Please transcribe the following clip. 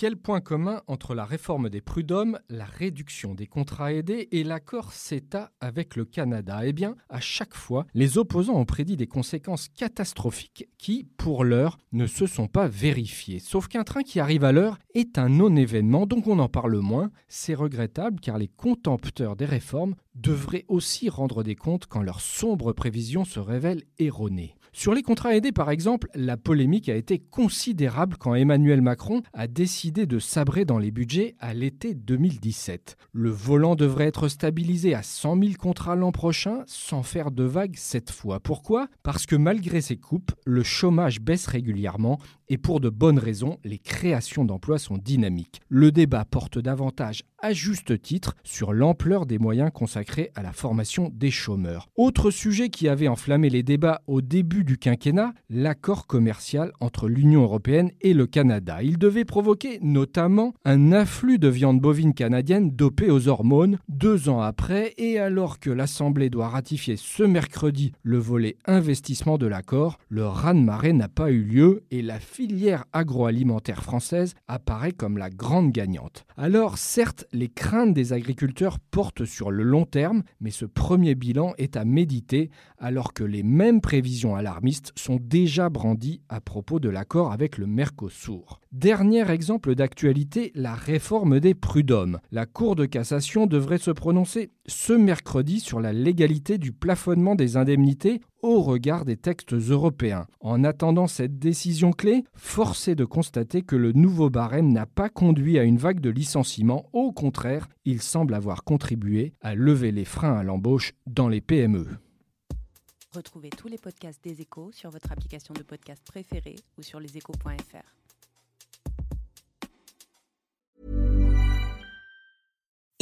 Quel point commun entre la réforme des prud'hommes, la réduction des contrats aidés et l'accord CETA avec le Canada? Eh bien, à chaque fois, les opposants ont prédit des conséquences catastrophiques qui, pour l'heure, ne se sont pas vérifiées. Sauf qu'un train qui arrive à l'heure est un non-événement, donc on en parle moins. C'est regrettable car les contempteurs des réformes devraient aussi rendre des comptes quand leurs sombres prévisions se révèlent erronées. Sur les contrats aidés, par exemple, la polémique a été considérable quand Emmanuel Macron a décidé de sabrer dans les budgets à l'été 2017. Le volant devrait être stabilisé à 100 000 contrats l'an prochain, sans faire de vagues cette fois. Pourquoi? Parce que malgré ces coupes, le chômage baisse régulièrement et pour de bonnes raisons, les créations d'emplois sont dynamiques. Le débat porte davantage à juste titre sur l'ampleur des moyens consacrés à la formation des chômeurs. Autre sujet qui avait enflammé les débats au début du quinquennat, l'accord commercial entre l'Union européenne et le Canada. Il devait provoquer notamment un afflux de viande bovine canadienne dopée aux hormones deux ans après et alors que l'Assemblée doit ratifier ce mercredi le volet investissement de l'accord, le raz-de-marée n'a pas eu lieu et la filière agroalimentaire française apparaît comme la grande gagnante. Alors certes, les craintes des agriculteurs portent sur le long terme, mais ce premier bilan est à méditer alors que les mêmes prévisions alarmistes sont déjà brandies à propos de l'accord avec le Mercosur. Dernier exemple d'actualité, la réforme des prud'hommes. La Cour de cassation devrait se prononcer ce mercredi sur la légalité du plafonnement des indemnités au regard des textes européens. En attendant cette décision clé, force est de constater que le nouveau barème n'a pas conduit à une vague de licenciements. Au contraire, il semble avoir contribué à lever les freins à l'embauche dans les PME. Retrouvez tous les podcasts des échos sur votre application de podcast préférée ou sur leséchos.fr.